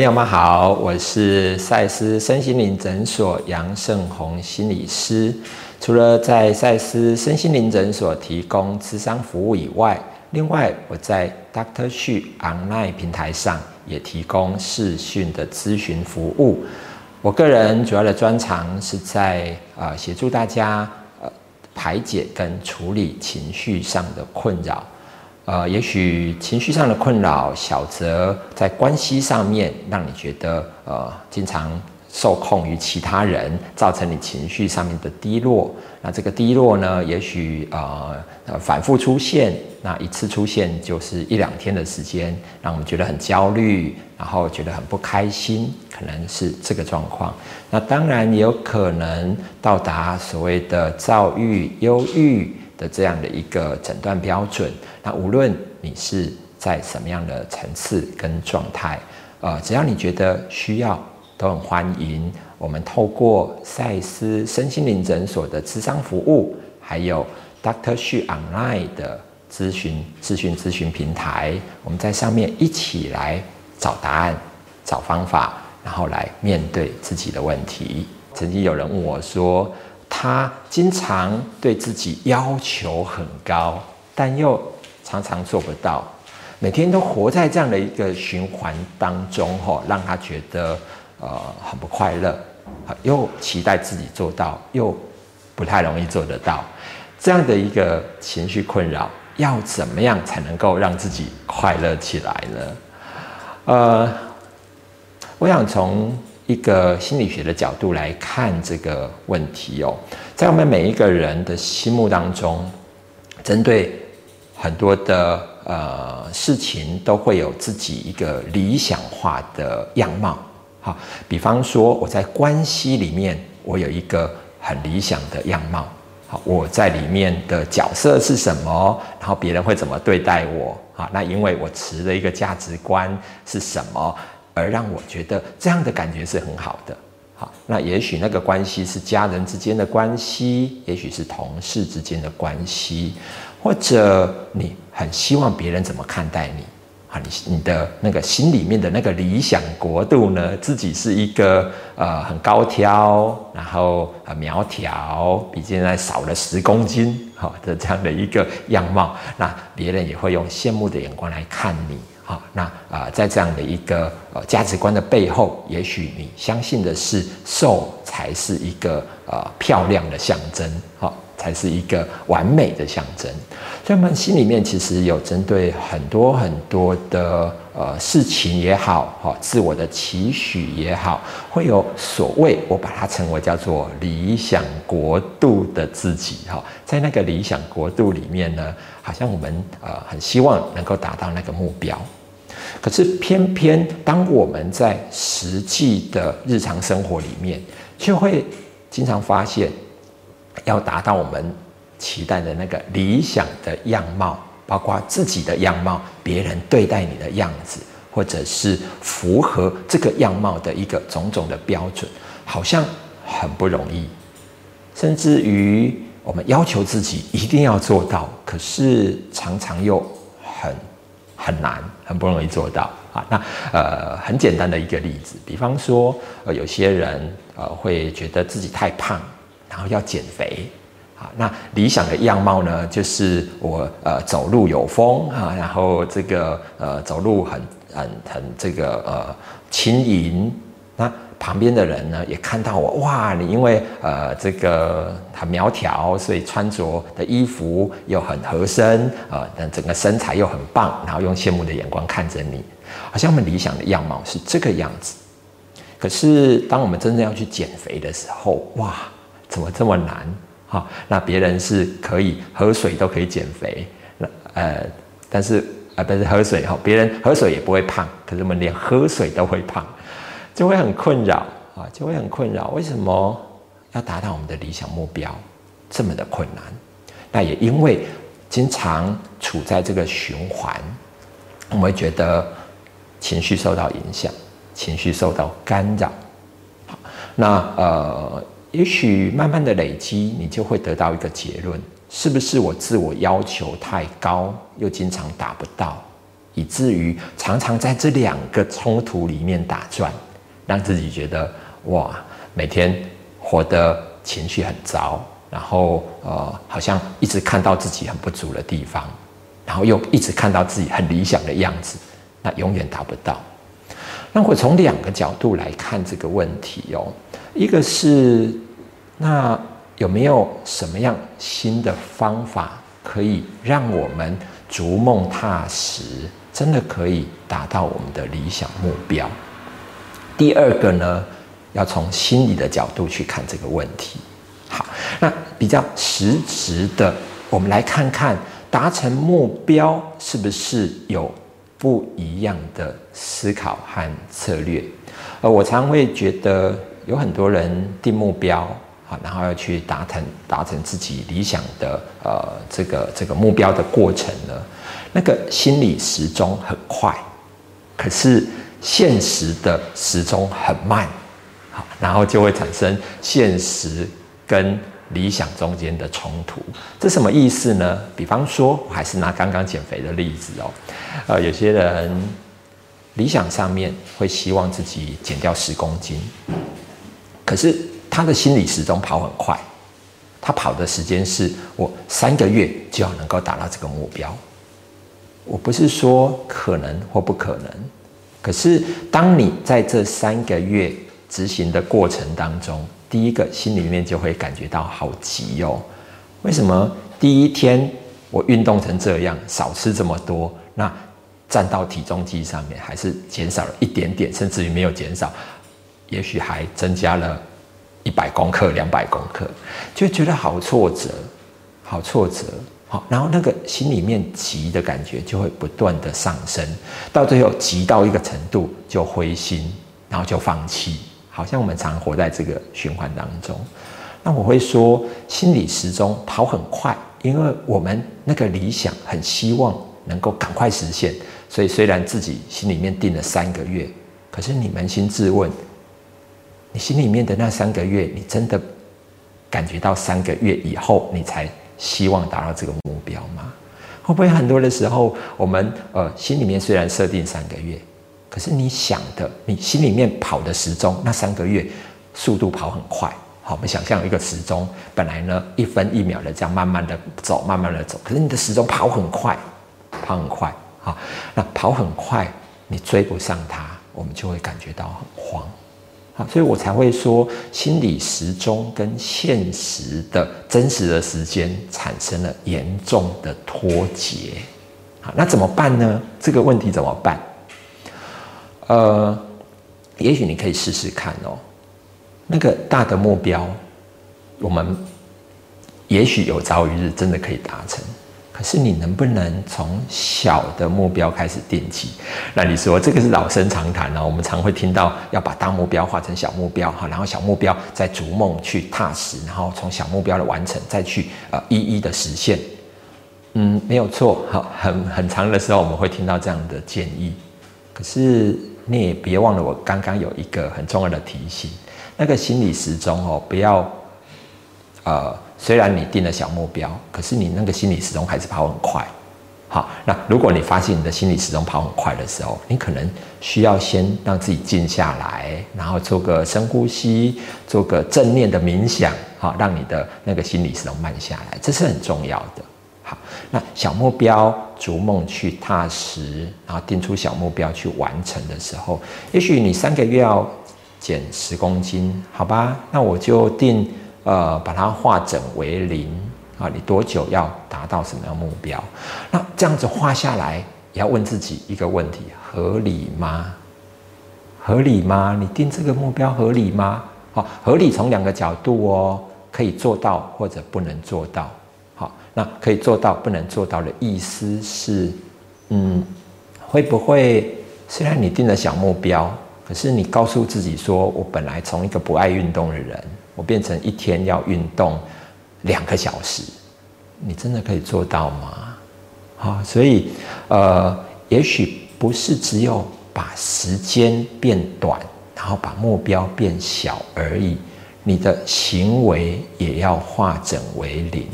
朋友们好，我是赛斯身心灵诊所杨胜宏心理师。除了在赛斯身心灵诊所提供咨商服务以外，另外我在 Doctor s u Online 平台上也提供视讯的咨询服务。我个人主要的专长是在呃协助大家呃排解跟处理情绪上的困扰。呃，也许情绪上的困扰，小则在关系上面让你觉得呃经常受控于其他人，造成你情绪上面的低落。那这个低落呢，也许呃呃反复出现，那一次出现就是一两天的时间，让我们觉得很焦虑，然后觉得很不开心，可能是这个状况。那当然也有可能到达所谓的躁郁、忧郁。的这样的一个诊断标准，那无论你是在什么样的层次跟状态，呃，只要你觉得需要，都很欢迎。我们透过赛斯身心灵诊所的咨商服务，还有 Doctor Xu Online 的咨询、咨询、咨询平台，我们在上面一起来找答案、找方法，然后来面对自己的问题。曾经有人问我说，他经常对自己要求很高，但又常常做不到，每天都活在这样的一个循环当中，吼，让他觉得呃很不快乐，又期待自己做到，又不太容易做得到，这样的一个情绪困扰，要怎么样才能够让自己快乐起来呢？呃，我想从。一个心理学的角度来看这个问题哦，在我们每一个人的心目当中，针对很多的呃事情，都会有自己一个理想化的样貌。好，比方说我在关系里面，我有一个很理想的样貌。好，我在里面的角色是什么？然后别人会怎么对待我？好，那因为我持的一个价值观是什么？而让我觉得这样的感觉是很好的。好，那也许那个关系是家人之间的关系，也许是同事之间的关系，或者你很希望别人怎么看待你啊？你你的那个心里面的那个理想国度呢？自己是一个呃很高挑，然后很苗条，比现在少了十公斤好的这样的一个样貌，那别人也会用羡慕的眼光来看你。好，那啊、在这样的一个呃价值观的背后，也许你相信的是瘦才是一个呃漂亮的象征，好，才是一个完美的象征。所以，我们心里面其实有针对很多很多的呃事情也好，哈，自我的期许也好，会有所谓我把它称为叫做理想国度的自己，哈，在那个理想国度里面呢，好像我们呃很希望能够达到那个目标。可是偏偏当我们在实际的日常生活里面，就会经常发现，要达到我们期待的那个理想的样貌，包括自己的样貌、别人对待你的样子，或者是符合这个样貌的一个种种的标准，好像很不容易，甚至于我们要求自己一定要做到，可是常常又很。很难，很不容易做到啊。那呃，很简单的一个例子，比方说，呃，有些人呃会觉得自己太胖，然后要减肥啊。那理想的样貌呢，就是我呃走路有风啊，然后这个呃走路很很很这个呃轻盈。那旁边的人呢，也看到我，哇，你因为呃这个很苗条，所以穿着的衣服又很合身，呃，但整个身材又很棒，然后用羡慕的眼光看着你，好像我们理想的样貌是这个样子。可是当我们真正要去减肥的时候，哇，怎么这么难？哈，那别人是可以喝水都可以减肥，那呃，但是呃不是喝水哈，别人喝水也不会胖，可是我们连喝水都会胖。就会很困扰啊，就会很困扰。为什么要达到我们的理想目标这么的困难？那也因为经常处在这个循环，我们会觉得情绪受到影响，情绪受到干扰。那呃，也许慢慢的累积，你就会得到一个结论：是不是我自我要求太高，又经常达不到？以至于常常在这两个冲突里面打转，让自己觉得哇，每天活得情绪很糟，然后呃，好像一直看到自己很不足的地方，然后又一直看到自己很理想的样子，那永远达不到。那我从两个角度来看这个问题哦，一个是那有没有什么样新的方法可以让我们逐梦踏实，真的可以达到我们的理想目标？第二个呢，要从心理的角度去看这个问题。好，那比较实质的，我们来看看达成目标是不是有不一样的思考和策略，呃，我常会觉得有很多人定目标，好，然后要去达成达成自己理想的呃这个这个目标的过程呢，那个心理时钟很快，可是现实的时钟很慢，好，然后就会产生现实跟理想中间的冲突，这什么意思呢？比方说，我还是拿刚刚减肥的例子哦，呃，有些人理想上面会希望自己减掉十公斤，可是他的心理时钟跑很快，他跑的时间是我三个月就要能够达到这个目标。我不是说可能或不可能，可是当你在这三个月执行的过程当中，第一个心里面就会感觉到好急哦，为什么？第一天我运动成这样，少吃这么多，那站到体重机上面还是减少了一点点，甚至于没有减少，也许还增加了一百公克、两百公克，就觉得好挫折，好挫折，好，然后那个心里面急的感觉就会不断的上升，到最后急到一个程度就灰心，然后就放弃。好像我们常活在这个循环当中，那我会说，心理时钟跑很快，因为我们那个理想很希望能够赶快实现，所以虽然自己心里面定了三个月，可是你扪心自问，你心里面的那三个月，你真的感觉到三个月以后你才希望达到这个目标吗？会不会很多的时候，我们呃心里面虽然设定三个月。可是你想的，你心里面跑的时钟，那三个月速度跑很快。好，我们想象一个时钟，本来呢一分一秒的这样慢慢的走，慢慢的走。可是你的时钟跑很快，跑很快。好，那跑很快，你追不上它，我们就会感觉到很慌。所以我才会说，心理时钟跟现实的真实的时间产生了严重的脱节。好，那怎么办呢？这个问题怎么办？呃，也许你可以试试看哦。那个大的目标，我们也许有朝一日真的可以达成。可是你能不能从小的目标开始定起？那你说这个是老生常谈了，我们常会听到要把大目标化成小目标哈，然后小目标再逐梦去踏实，然后从小目标的完成再去呃一一的实现。嗯，没有错，好，很很长的时候我们会听到这样的建议，可是。你也别忘了，我刚刚有一个很重要的提醒，那个心理时钟哦，不要，呃，虽然你定了小目标，可是你那个心理时钟还是跑很快。好，那如果你发现你的心理时钟跑很快的时候，你可能需要先让自己静下来，然后做个深呼吸，做个正念的冥想，好，让你的那个心理时钟慢下来，这是很重要的。好，那小目标逐梦去踏实，然后定出小目标去完成的时候，也许你三个月要减十公斤，好吧？那我就定呃，把它化整为零啊。你多久要达到什么样目标？那这样子画下来，也要问自己一个问题：合理吗？合理吗？你定这个目标合理吗？好，合理从两个角度哦，可以做到或者不能做到。好那可以做到，不能做到的意思是，嗯，会不会虽然你定了小目标，可是你告诉自己说，我本来从一个不爱运动的人，我变成一天要运动两个小时，你真的可以做到吗？好，所以呃，也许不是只有把时间变短，然后把目标变小而已，你的行为也要化整为零。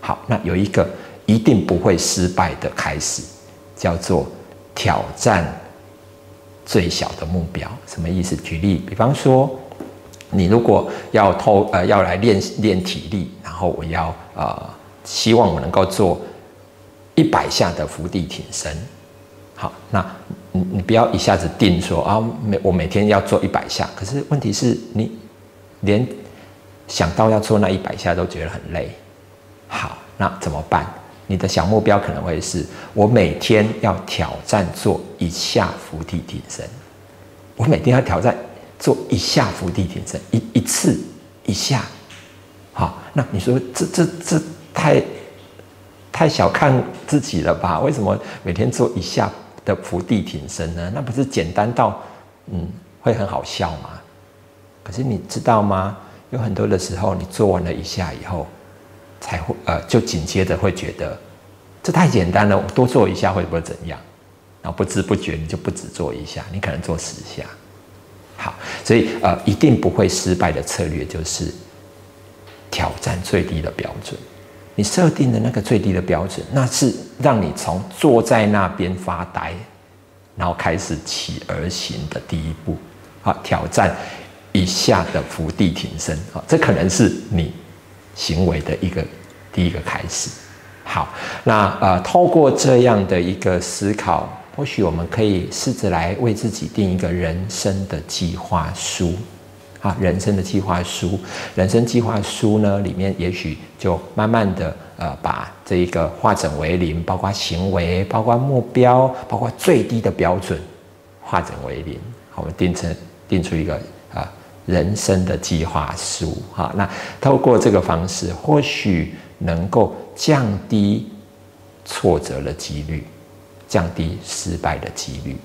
好，那有一个一定不会失败的开始，叫做挑战最小的目标。什么意思？举例，比方说，你如果要偷呃要来练练体力，然后我要呃希望我能够做一百下的伏地挺身。好，那你你不要一下子定说啊，每我每天要做一百下。可是问题是你连想到要做那一百下都觉得很累。好，那怎么办？你的小目标可能会是我每天要挑战做一下伏地挺身，我每天要挑战做一下伏地挺身，一一次一下。好，那你说这这这太太小看自己了吧？为什么每天做一下的伏地挺身呢？那不是简单到嗯会很好笑吗？可是你知道吗？有很多的时候，你做完了一下以后。才会呃，就紧接着会觉得这太简单了，我多做一下会不会怎样？然后不知不觉你就不止做一下，你可能做十下。好，所以呃，一定不会失败的策略就是挑战最低的标准。你设定的那个最低的标准，那是让你从坐在那边发呆，然后开始起而行的第一步。好，挑战一下的伏地挺身。好，这可能是你。行为的一个第一个开始，好，那呃，透过这样的一个思考，或许我们可以试着来为自己定一个人生的计划书，啊，人生的计划书，人生计划书呢，里面也许就慢慢的呃，把这一个化整为零，包括行为，包括目标，包括最低的标准，化整为零，好，我们定成定出一个啊。人生的计划书，哈，那透过这个方式，或许能够降低挫折的几率，降低失败的几率。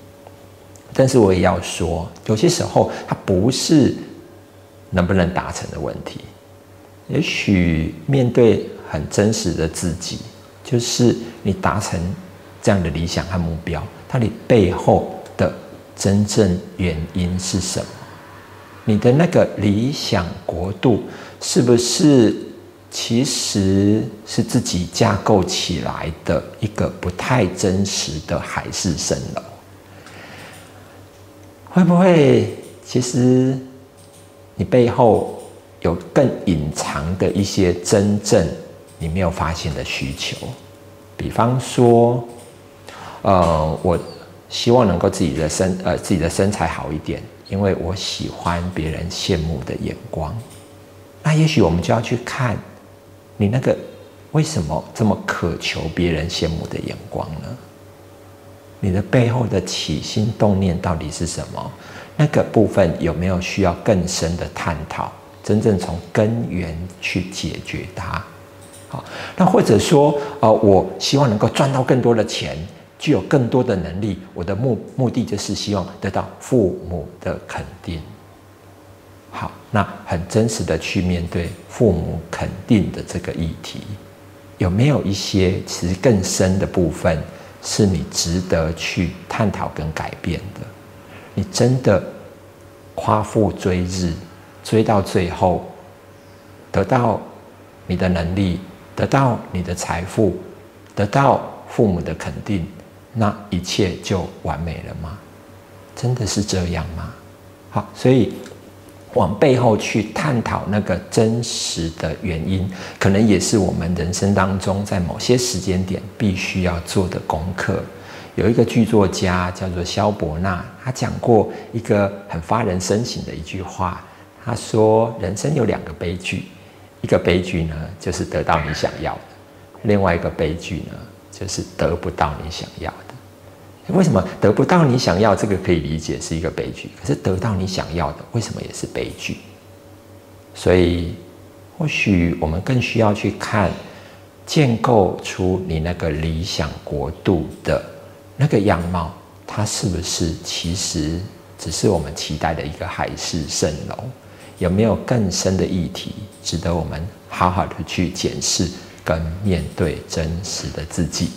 但是我也要说，有些时候它不是能不能达成的问题。也许面对很真实的自己，就是你达成这样的理想和目标，它的背后的真正原因是什么？你的那个理想国度是不是其实是自己架构起来的一个不太真实的海市蜃楼？会不会其实你背后有更隐藏的一些真正你没有发现的需求？比方说，呃，我希望能够自己的身呃自己的身材好一点。因为我喜欢别人羡慕的眼光，那也许我们就要去看，你那个为什么这么渴求别人羡慕的眼光呢？你的背后的起心动念到底是什么？那个部分有没有需要更深的探讨？真正从根源去解决它？好，那或者说，呃，我希望能够赚到更多的钱。具有更多的能力，我的目目的就是希望得到父母的肯定。好，那很真实的去面对父母肯定的这个议题，有没有一些其实更深的部分是你值得去探讨跟改变的？你真的夸父追日，追到最后，得到你的能力，得到你的财富，得到父母的肯定。那一切就完美了吗？真的是这样吗？好，所以往背后去探讨那个真实的原因，可能也是我们人生当中在某些时间点必须要做的功课。有一个剧作家叫做萧伯纳，他讲过一个很发人深省的一句话，他说：“人生有两个悲剧，一个悲剧呢就是得到你想要的，另外一个悲剧呢。”就是得不到你想要的，为什么得不到你想要？这个可以理解是一个悲剧。可是得到你想要的，为什么也是悲剧？所以，或许我们更需要去看，建构出你那个理想国度的那个样貌，它是不是其实只是我们期待的一个海市蜃楼？有没有更深的议题，值得我们好好的去检视？跟面对真实的自己，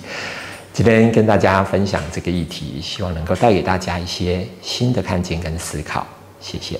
今天跟大家分享这个议题，希望能够带给大家一些新的看见跟思考。谢谢。